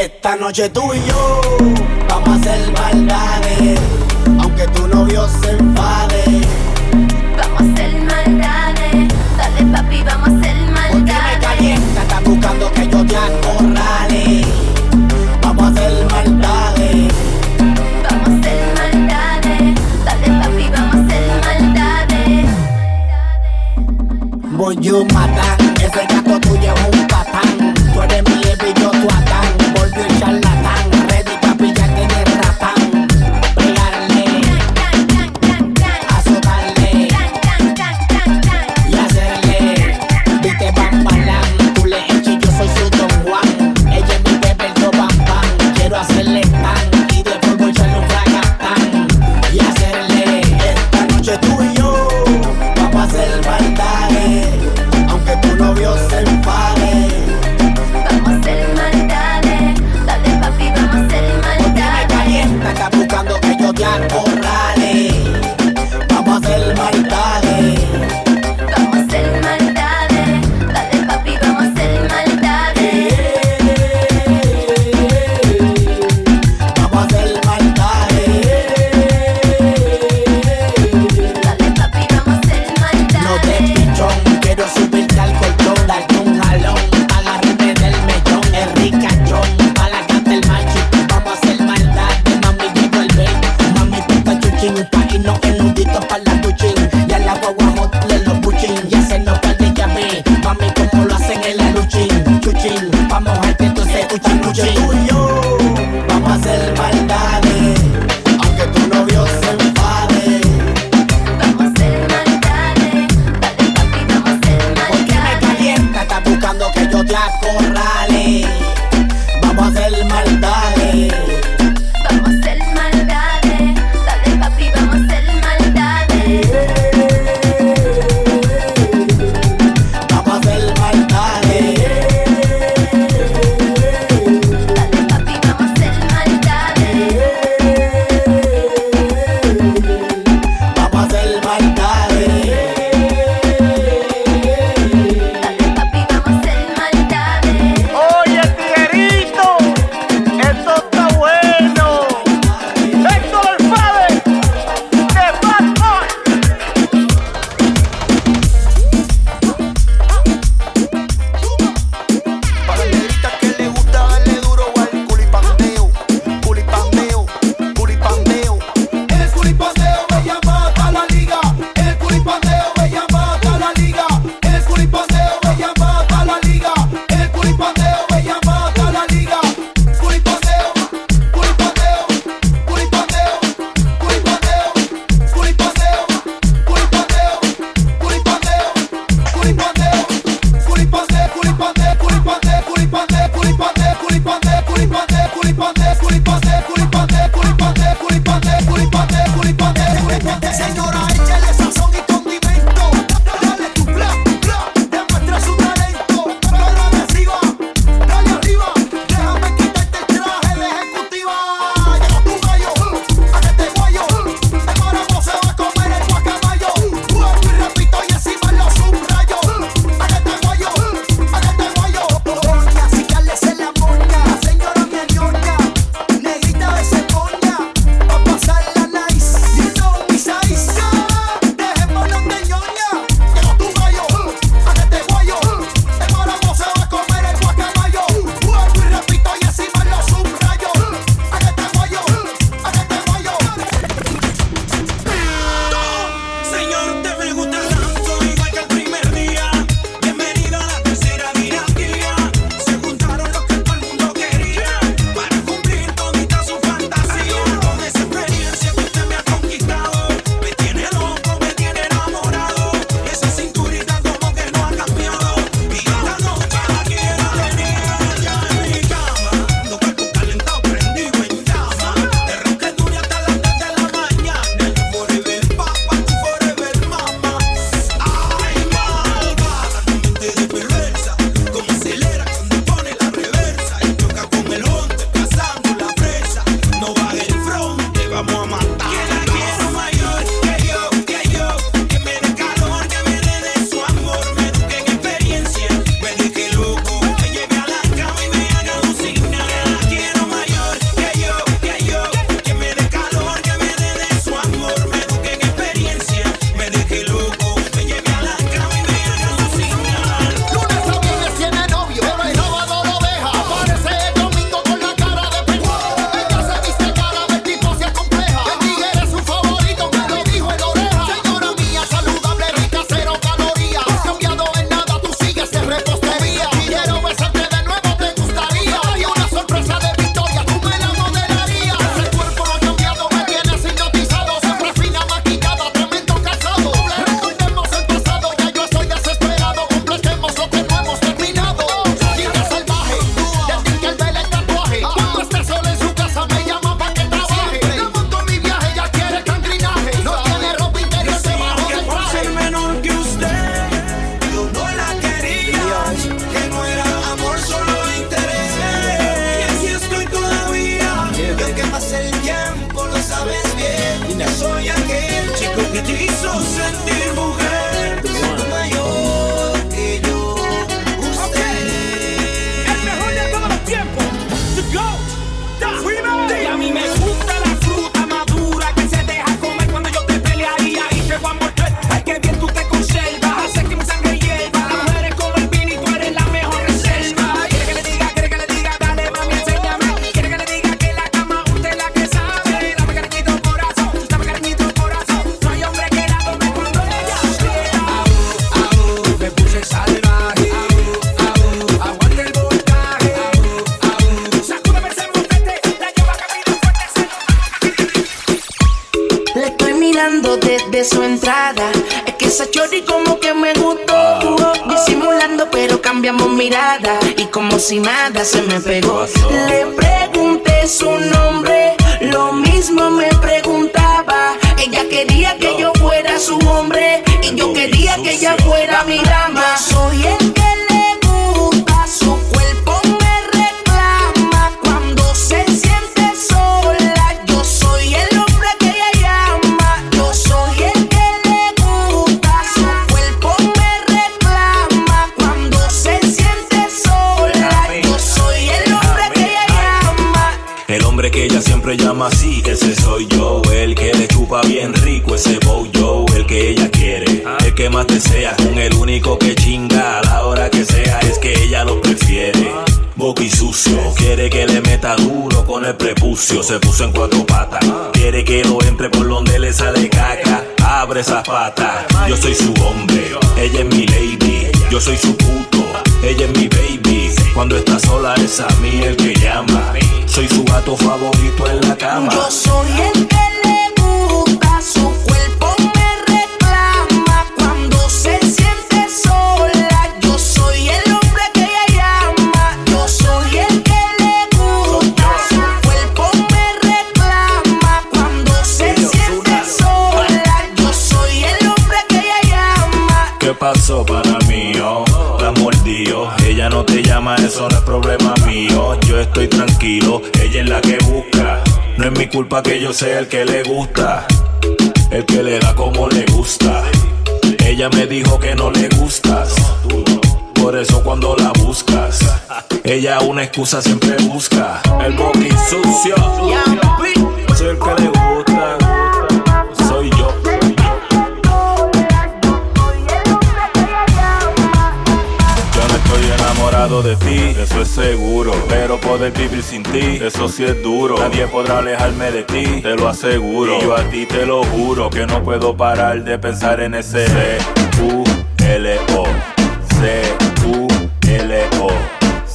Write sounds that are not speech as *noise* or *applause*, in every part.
Esta noche tú y yo vamos a hacer maldades, aunque tu novio se enfade. Si nada se me pegó. Le pregunté su nombre, lo mismo me preguntaba. Ella quería que yo fuera su hombre y yo quería que ella fuera mi dama. Yo soy su hombre, ella es mi lady. Yo soy su puto, ella es mi baby. Cuando está sola es a mí el que llama. Soy su gato favorito en la cama. Yo soy el que culpa que yo sea el que le gusta. El que le da como le gusta. Ella me dijo que no le gustas. Por eso cuando la buscas, ella una excusa siempre busca. El boqui sucio. Soy el que le gusta. De ti, eso es seguro. Pero poder vivir sin ti, eso sí es duro. Nadie podrá alejarme de ti, te lo aseguro. Y yo a ti te lo juro que no puedo parar de pensar en ese C-U-L-O. C-U-L-O.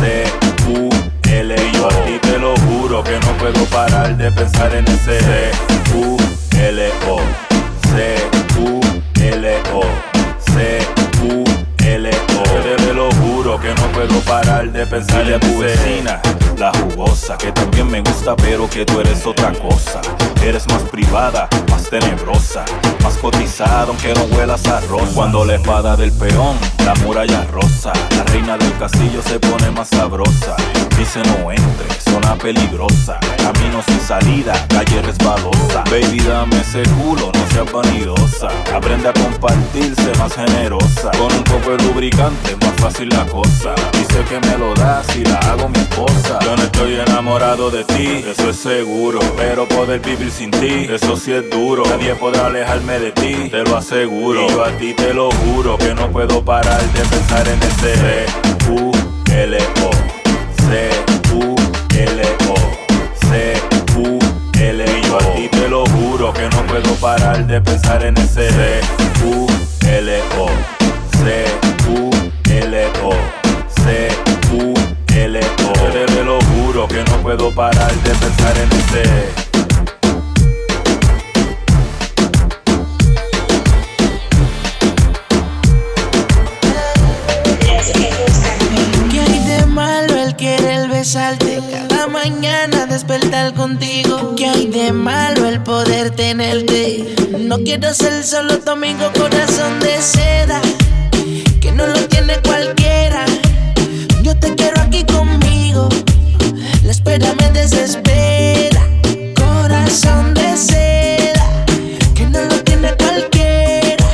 C-U-L-O. Y yo a ti te lo juro que no puedo parar de pensar en ese C-U-L-O. Pero que tú eres otra cosa. Eres más privada, más tenebrosa, más cotizada, aunque no huelas a rosa. Cuando la espada del peón, la muralla rosa, la reina del castillo se pone más sabrosa. Dice no entre, zona peligrosa, camino sin salida, calle resbalosa. Baby, dame ese culo, no seas vanidosa. Aprende a compartirse más generosa. Con un de lubricante, más fácil la cosa. Dice que me lo das y la hago mi esposa. Yo no estoy enamorado de ti, eso es seguro. Pero poder vivir sin ti, eso sí es duro. Nadie podrá alejarme de ti, te lo aseguro. Y yo a ti te lo juro que no puedo parar de pensar en ese C-U-L-O. C-U-L-O. C-U-L-O. Y yo a ti te lo juro que no puedo parar de pensar en ese C-U-L-O. C-U-L-O. C-U-L-O. Te, lo juro que no puedo parar de pensar en ese. ¿Qué hay de malo el querer besarte? Cada mañana despertar contigo. ¿Qué hay de malo el poder tenerte? No quiero ser solo tu amigo, corazón de seda. No lo tiene cualquiera. Yo te quiero aquí conmigo. La espera me desespera. Corazón de seda. Que no lo tiene cualquiera.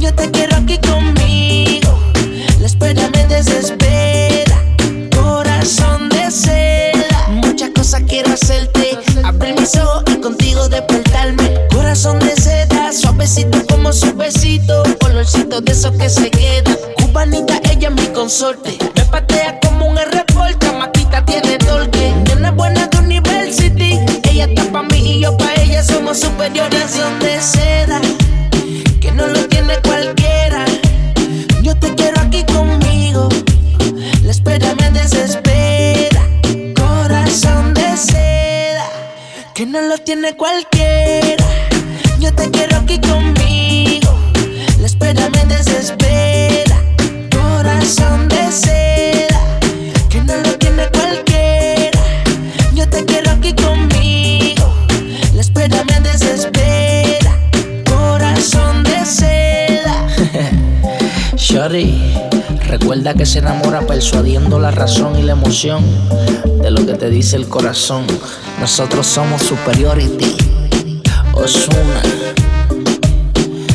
Yo te quiero aquí conmigo. La espera me desespera. Corazón de seda. Muchas cosas quiero hacerte. Abrir mis ojos y contigo despertarme. Corazón de seda. Suavecito como su besito. Olorcito de esos que se quedan. Me patea como un reporta. Matita tiene torque. Nena buena de university. Ella está pa' mí y yo pa' ella. Somos superiores. Corazón de seda. Que no lo tiene cualquiera. Yo te quiero aquí conmigo. La espera me desespera. Corazón de seda. Que no lo tiene cualquiera. Recuerda que se enamora persuadiendo la razón y la emoción de lo que te dice el corazón. Nosotros somos Superiority, Osuna,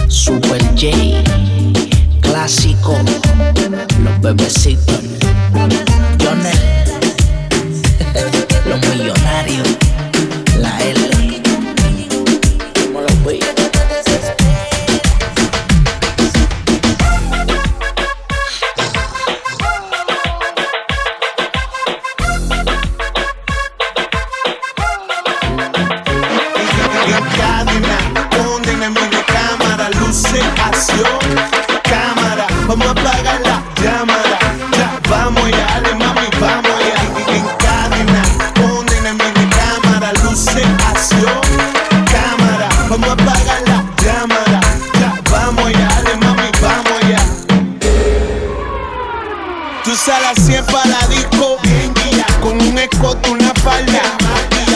Super J, Clásico, Los Bebecitos, Jonel, *laughs* Los Millonarios, La L, como los. foto, una falda.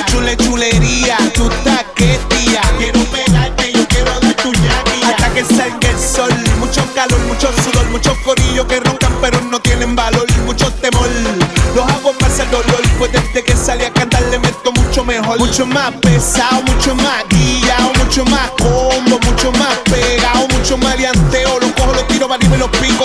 Chule, chulería, tu taquetía. Quiero pegarte, yo quiero dar tu yaquilla. Hasta que salga el sol. Mucho calor, mucho sudor, muchos corillos que roncan pero no tienen valor. Mucho temor, los hago más al dolor. Pues desde que salí a cantar le meto mucho mejor. Mucho más pesado, mucho más guillado, mucho más combo, mucho más pegado, mucho más lianteo. Los cojo, los tiro, para y me los pico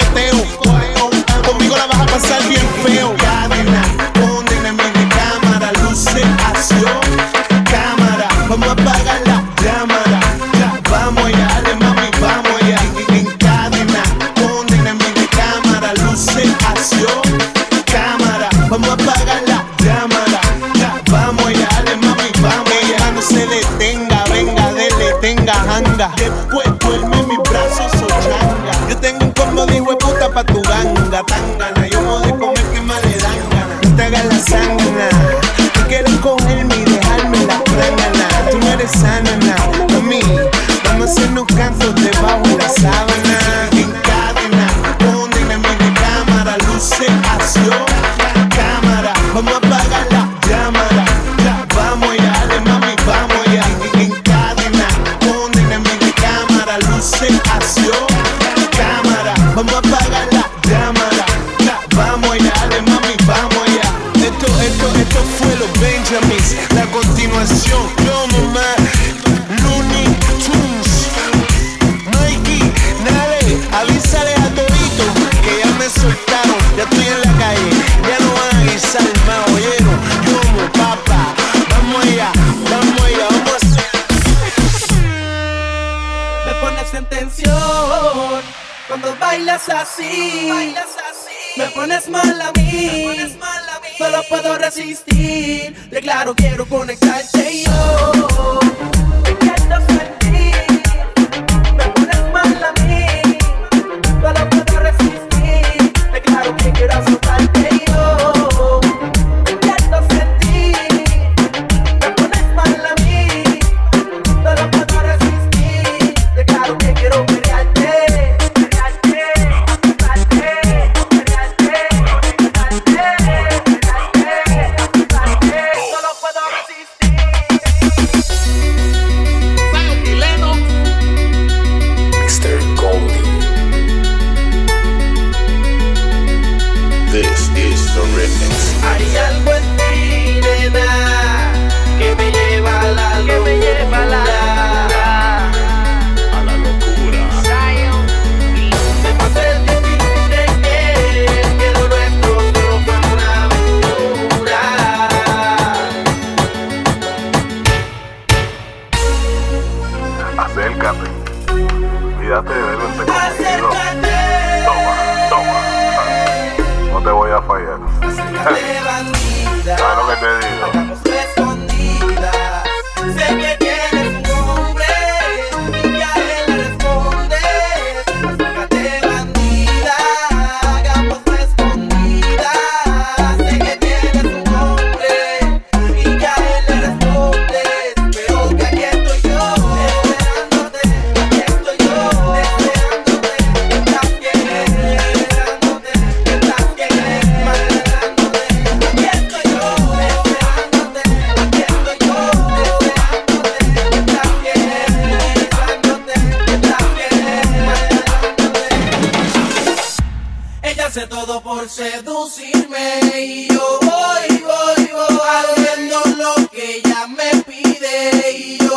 De claro quiero conectarte yo. Y yo